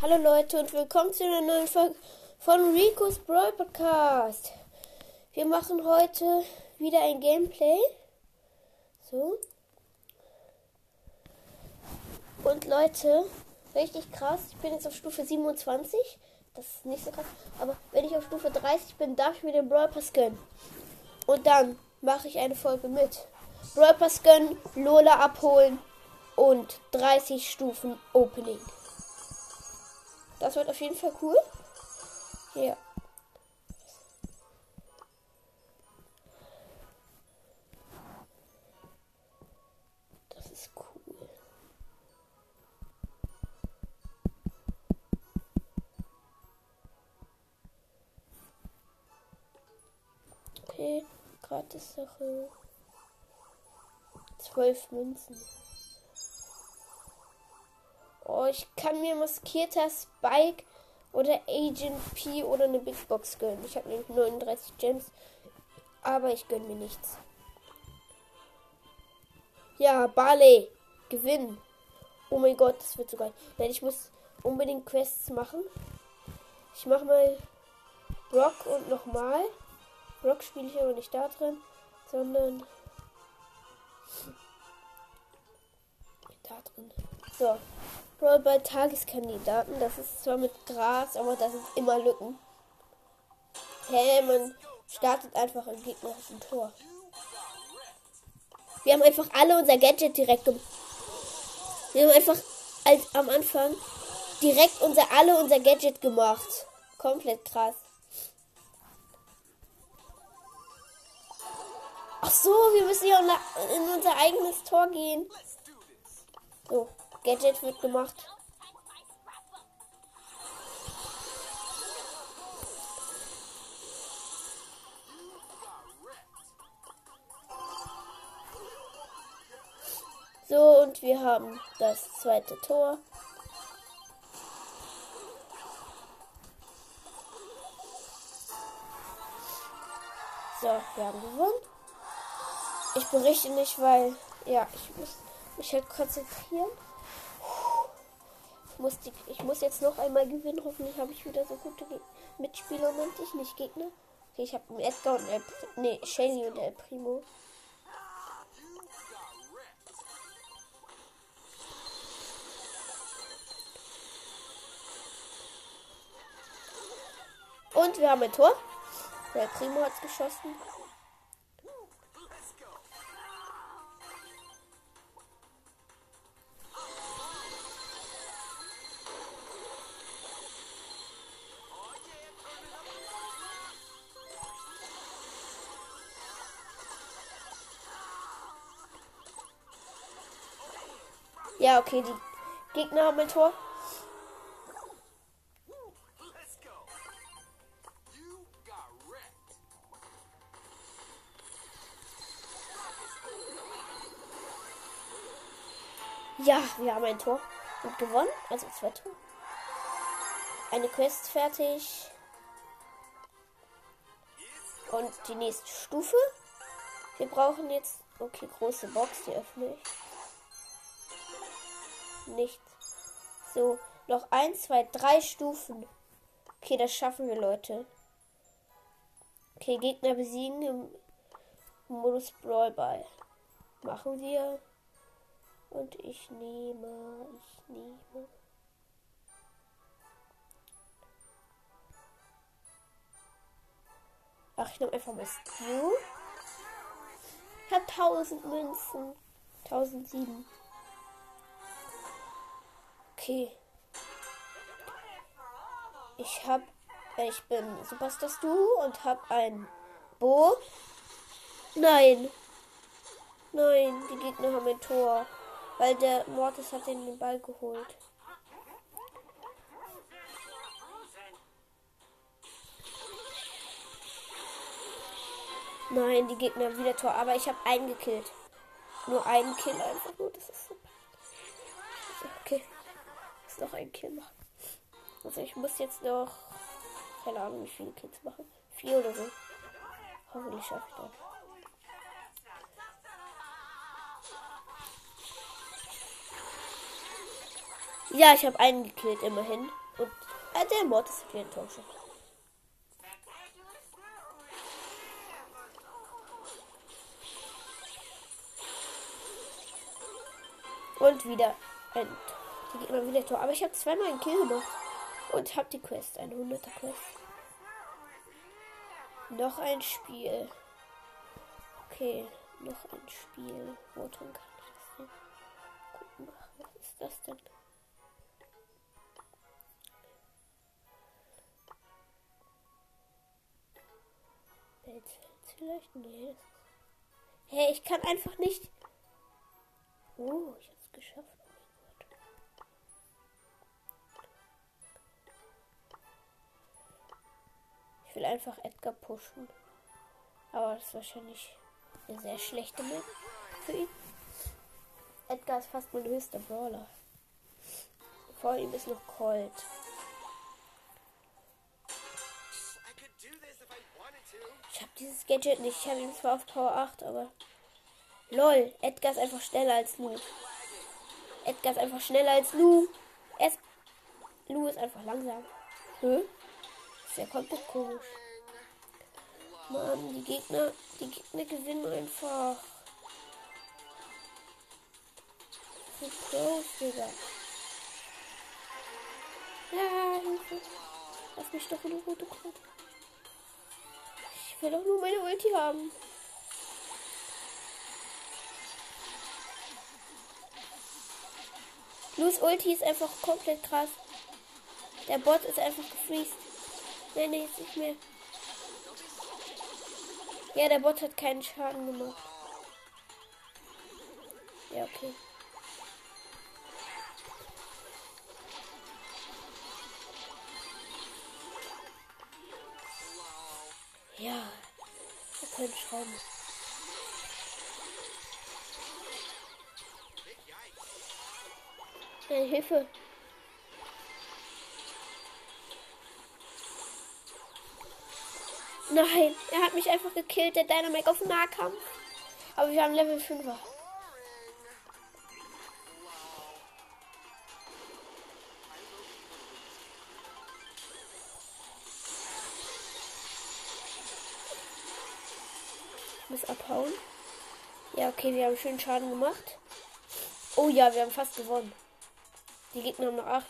Hallo Leute und willkommen zu einer neuen Folge von Rico's Brawl Podcast. Wir machen heute wieder ein Gameplay. So. Und Leute, richtig krass. Ich bin jetzt auf Stufe 27. Das ist nicht so krass. Aber wenn ich auf Stufe 30 bin, darf ich mir den Brawl Pass gönnen. Und dann mache ich eine Folge mit. Brawl Pass gönnen, Lola abholen und 30 Stufen Opening. Das wird auf jeden Fall cool. Hier. Das ist cool. Okay, gratis Sache. Zwölf Münzen. Ich kann mir maskierter Spike oder Agent P oder eine Big Box gönnen. Ich habe nämlich 39 Gems, aber ich gönne mir nichts. Ja, Barley, gewinnen. Oh mein Gott, das wird so geil. Nein, ich muss unbedingt Quests machen. Ich mache mal Brock und nochmal. Brock spiele ich aber nicht da drin, sondern da drin. So. Brawl bei Tageskandidaten. Das ist zwar mit Gras, aber da sind immer Lücken. Hey, man startet einfach im gegnerischen Tor. Wir haben einfach alle unser Gadget direkt gemacht. Wir haben einfach als am Anfang direkt unser alle unser Gadget gemacht. Komplett krass. Ach so, wir müssen ja in unser eigenes Tor gehen. So. Gadget wird gemacht. So, und wir haben das zweite Tor. So, wir haben gewonnen. Ich berichte nicht, weil, ja, ich muss mich halt konzentrieren muss die, ich muss jetzt noch einmal gewinnen. Hoffentlich habe ich wieder so gute Ge Mitspieler und ich nicht Gegner. Okay, ich habe Edgar und El nee, Shelly und El Primo. Und wir haben ein Tor. Der Primo hat es geschossen. Ja, okay, die Gegner haben ein Tor. Ja, wir haben ein Tor und gewonnen. Also zwei Tore. Eine Quest fertig. Und die nächste Stufe. Wir brauchen jetzt. Okay, große Box, die öffne ich nichts. So, noch ein, zwei, drei Stufen. Okay, das schaffen wir, Leute. Okay, Gegner besiegen im Modus Brawl Ball. Machen wir. Und ich nehme, ich nehme. Ach, ich nehme einfach mal Stu. Habe 1000 Münzen. 1007. Okay. Ich hab. Ich bin Superstar Stu und hab ein Bo. Nein. Nein, die Gegner haben ein Tor. Weil der Mortis hat den Ball geholt. Nein, die Gegner wieder Tor. Aber ich habe einen gekillt. Nur einen Kill einfach nur. Das ist noch ein Kill machen. Also ich muss jetzt noch, keine Ahnung, wie viele Kills machen. Vier oder so. Hoffentlich schaffe ich das. Ja, ich habe einen gekillt, immerhin. Und äh, der Mord ist wieder enttäuscht. Und wieder ein die Gegner wieder Tor. Aber ich habe zweimal einen Kill gemacht. Und habe die Quest, eine 100er Quest. Noch ein Spiel. Okay, noch ein Spiel. Wo drin kann ich das denn gucken? Was ist das denn? Vielleicht? Nee. Hey, ich kann einfach nicht. Oh, ich hab's geschafft. Ich will einfach Edgar pushen. Aber das ist wahrscheinlich eine sehr schlechte Map für ihn. Edgar ist fast mein höchster Brawler. Vor ihm ist noch Colt. Ich habe dieses Gadget nicht. Ich habe ihn zwar auf Power 8, aber. LOL, Edgar ist einfach schneller als Lu. Edgar ist einfach schneller als Lu. Es Lu ist einfach langsam. Hä? Ja komplett komisch. Mann, die Gegner, die Gegner gewinnen einfach. Close, Digga. Ja, Hilfe. Lass mich doch in eine rote Karte. Ich will doch nur meine Ulti haben. Luz Ulti ist einfach komplett krass. Der Bot ist einfach gefriest. Nein, nee, jetzt nicht mehr. Ja, der Bot hat keinen Schaden gemacht. Ja, okay. Ja, wir können schauen. Hey, Hilfe. Nein, er hat mich einfach gekillt, der Dynamic auf Nahkampf. Aber wir haben Level 5er. Ich muss abhauen. Ja, okay, wir haben schön Schaden gemacht. Oh ja, wir haben fast gewonnen. Die Gegner haben noch 8%.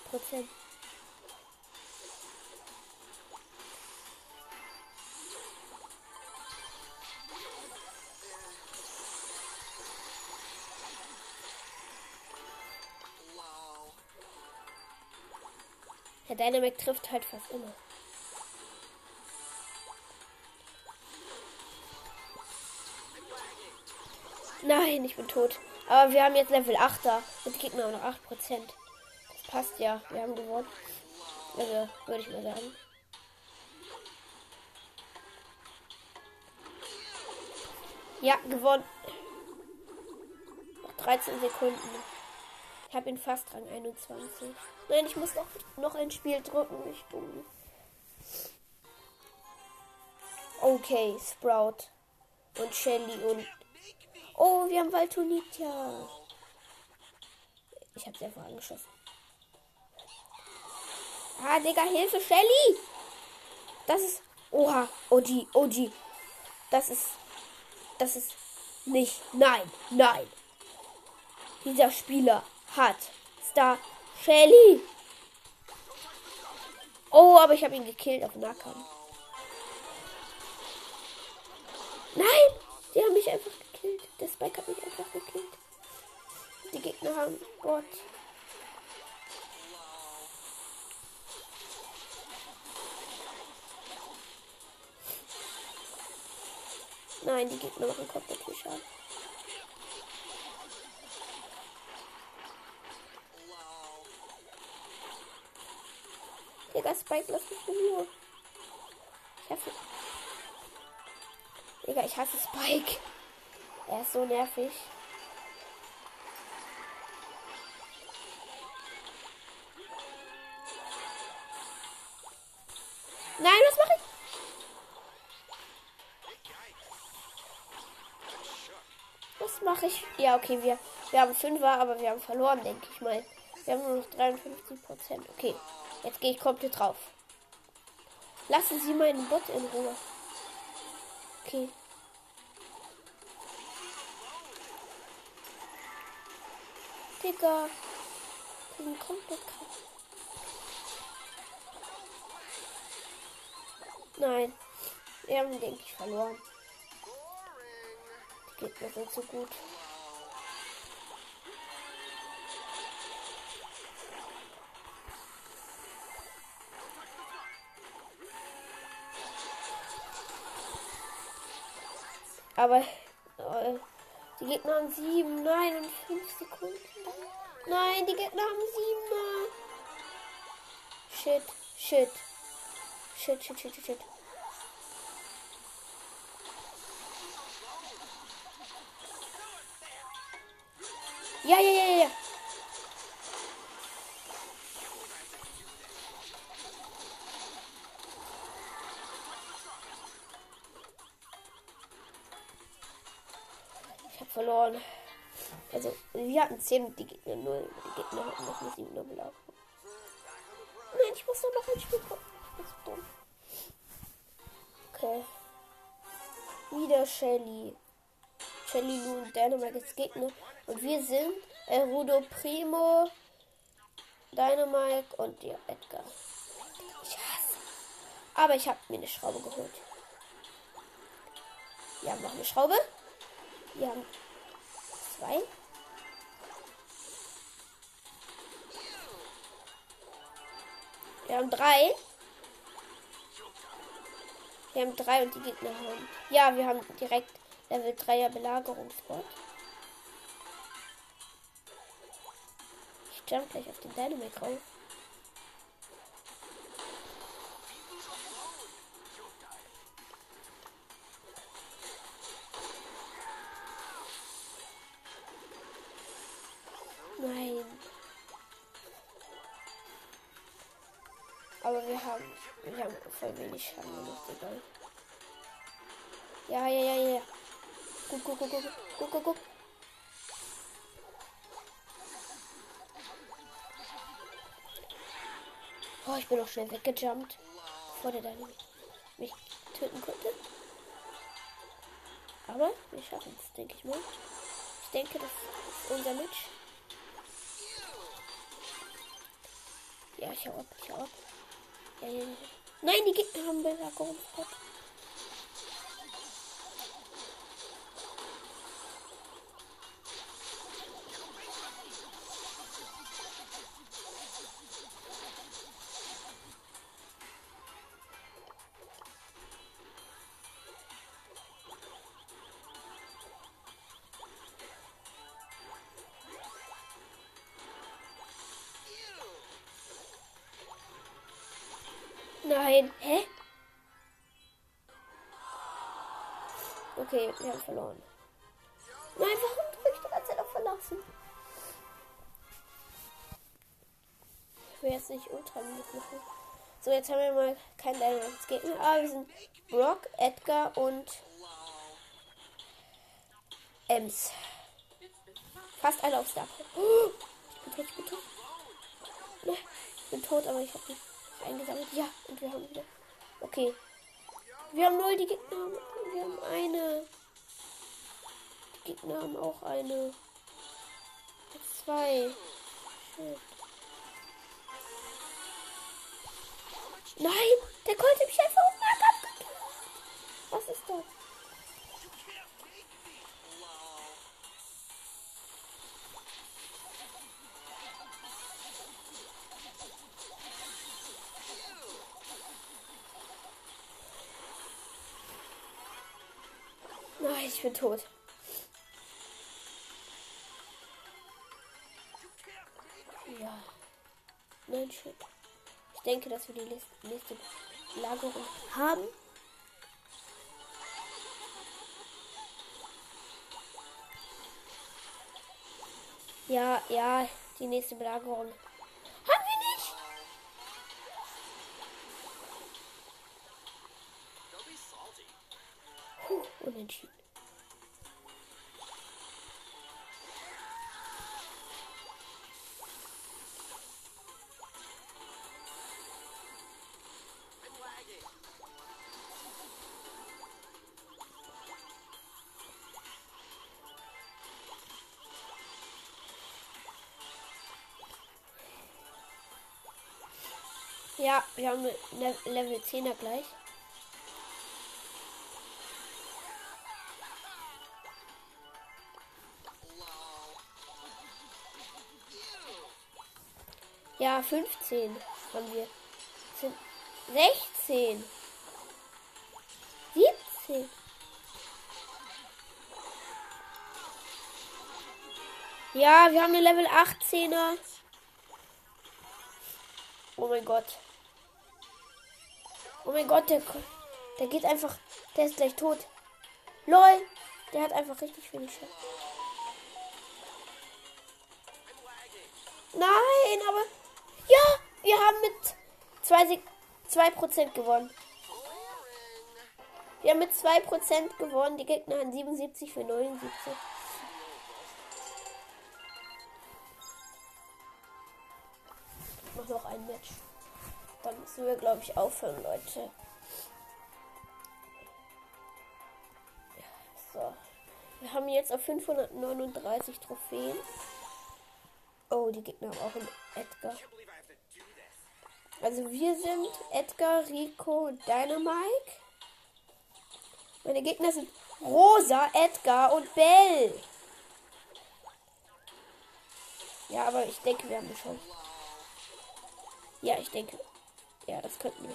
Dynamic trifft halt fast immer. Nein, ich bin tot. Aber wir haben jetzt Level 8er und die Gegner haben noch 8%. Passt ja, wir haben gewonnen. Also, würde ich mal sagen. Ja, gewonnen. Noch 13 Sekunden. Ich habe ihn fast Rang 21. Nein, ich muss noch, noch ein Spiel drücken. Ich dumm. Okay, Sprout und Shelly und. Oh, wir haben Valtonitia. Ich habe sie einfach angeschossen. Ah, Digga, Hilfe, Shelly! Das ist. Oha, OG, OG. Das ist. Das ist nicht. Nein, nein. Dieser Spieler hat Star Shelly. Oh, aber ich habe ihn gekillt auf Nahkampf. Nein! Die haben mich einfach gekillt. Der Spike hat mich einfach gekillt. Die Gegner haben Gott. Nein, die Gegner machen komplett viel Schaden. Digga, Spike, lass mich in Ruhe. Ich hasse. Digga, ich hasse Spike. Er ist so nervig. Nein, was mache ich? Was mache ich? Ja, okay, wir, wir haben Fünfer, aber wir haben verloren, denke ich mal. Wir haben nur noch 53 Prozent. Okay, jetzt gehe ich komplett drauf. Lassen Sie meinen Bot in Ruhe. Okay. Digga. Bin komplett krass. Nein. Wir haben, denke ich, verloren. Die Gegner sind so gut. Aber äh, die Gegner haben sieben, nein, und fünf Sekunden. Nein, die Gegner haben sieben. Shit, shit. Shit, shit, shit, shit, shit. Ja, ja, ja, ja. Wir hatten 10 und die Gegner 0. Die Gegner hatten noch eine 7 Belagerung. Nein, ich muss nur noch ein Spiel gucken. Das ist dumm. Okay. Wieder Shelly. Shelly, Lu und Dynamite als Gegner. Und wir sind äh, Rudo Primo, Dynamite und ja, Edgar. Ich hasse. Aber ich habe mir eine Schraube geholt. Wir haben noch eine Schraube. Wir haben zwei. Wir haben drei. Wir haben drei und die Gegner haben. Ja, wir haben direkt Level 3er Belagerungsbot. Ich jump gleich auf den Dynamic rauf. Wir haben, wir haben voll wenig Schaden gemacht, egal. Ja, ja, ja, ja. Guck, guck, guck, guck, guck, guck, guck. Oh, ich bin auch schnell weggejumpt, bevor der dann mich töten konnte. Aber wir schaffen es, denke ich mal. Ich denke, das ist unser Match. Ja, ich hau ab, ich hau ab. Ja. Nein, die Gegner haben Belagerungsbot. Nein. Okay, wir haben verloren. Nein, warum drücke ich die ganze Zeit auf verlassen? Ich will jetzt nicht ultra machen. So, jetzt haben wir mal kein Dynamax Gegner. Ah, wir sind Brock, Edgar und Ems. Fast alle auf Star. Oh, ich bin tot, ich bin tot. Ne, ich bin tot, aber ich habe nicht eingesammelt. Ja, und wir haben wieder. Okay. Wir haben null, die Gegner. Wir haben eine. Die Gegner haben auch eine. Zwei. Shit. Nein, der konnte mich einfach um abgekillt. Was ist das? Ich bin tot. Ja. Nein, shit. Ich denke, dass wir die nächste- nächste Lagerung haben. Ja, ja, die nächste Belagerung. Haben wir nicht? Puh, unentschieden. Ja, wir haben eine Level 10er gleich. Ja, 15 haben wir. 16. 17. Ja, wir haben eine Level 18er. Oh mein Gott. Oh mein Gott, der, der geht einfach. Der ist gleich tot. LOL. Der hat einfach richtig wenig Schaden. Nein, aber. Ja, wir haben mit 2%, gewonnen. Wir haben mit 2% gewonnen. Die Gegner haben 77 für 79. Dann müssen wir, glaube ich, aufhören, Leute. So. Wir haben jetzt auf 539 Trophäen. Oh, die Gegner haben auch einen Edgar. Also wir sind Edgar, Rico, Dynamike. Meine Gegner sind Rosa, Edgar und Bell. Ja, aber ich denke, wir haben schon. Ja, ich denke. Ja, das könnten wir.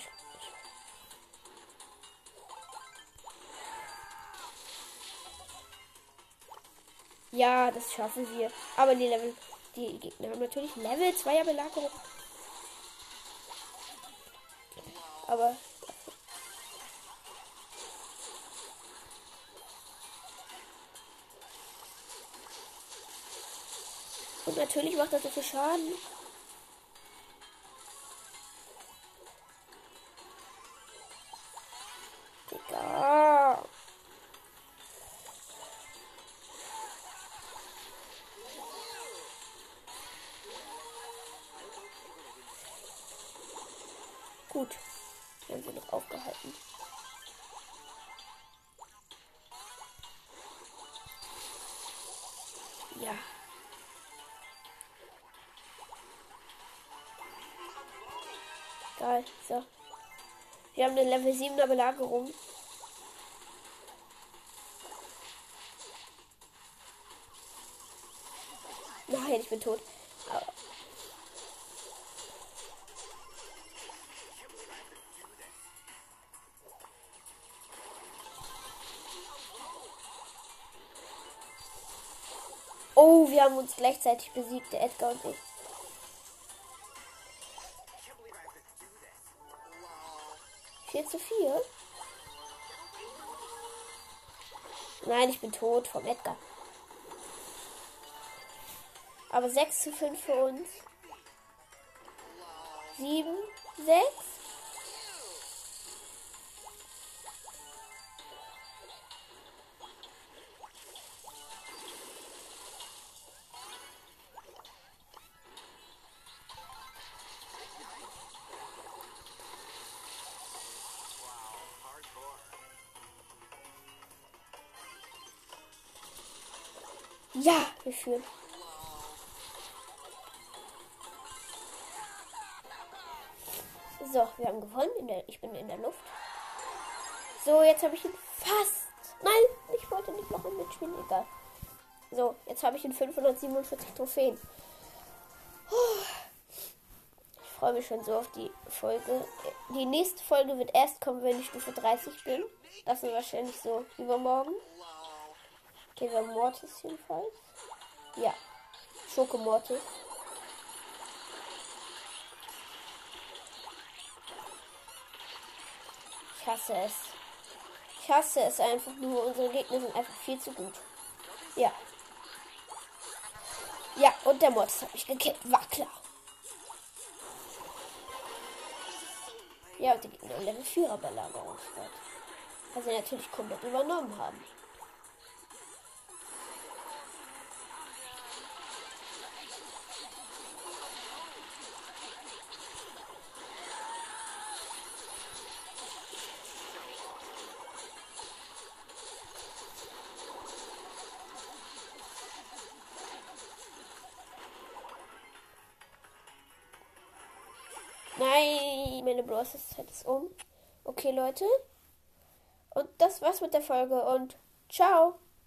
Ja, das schaffen wir. Aber die Level. Die Gegner haben natürlich Level 2er Belagerung. Aber. Und natürlich macht das so viel Schaden. Wir haben eine Level 7er Belagerung. Nein, ich bin tot. Oh, wir haben uns gleichzeitig besiegt, der Edgar und ich. 4 zu 4. Nein, ich bin tot vom Edgar. Aber 6 zu 5 für uns. 7, 6. Ja, wir führen. So, wir haben gewonnen. Der, ich bin in der Luft. So, jetzt habe ich ihn fast. Nein, ich wollte nicht noch mitspielen. Egal. So, jetzt habe ich ihn 547 Trophäen. Ich freue mich schon so auf die Folge. Die nächste Folge wird erst kommen, wenn ich Stufe 30 bin. Das ist wahrscheinlich so übermorgen. Okay, wir haben Mortis jedenfalls. Ja. Schokomortis. Ich hasse es. Ich hasse es einfach nur. Unsere Gegner sind einfach viel zu gut. Ja. Ja, und der Mortis hat mich gekillt. War klar. Ja, und die Gegner Level 4er Belagerungsstadt. Was sie natürlich komplett übernommen haben. Browser-Zeit ist um. Okay, Leute. Und das war's mit der Folge und ciao.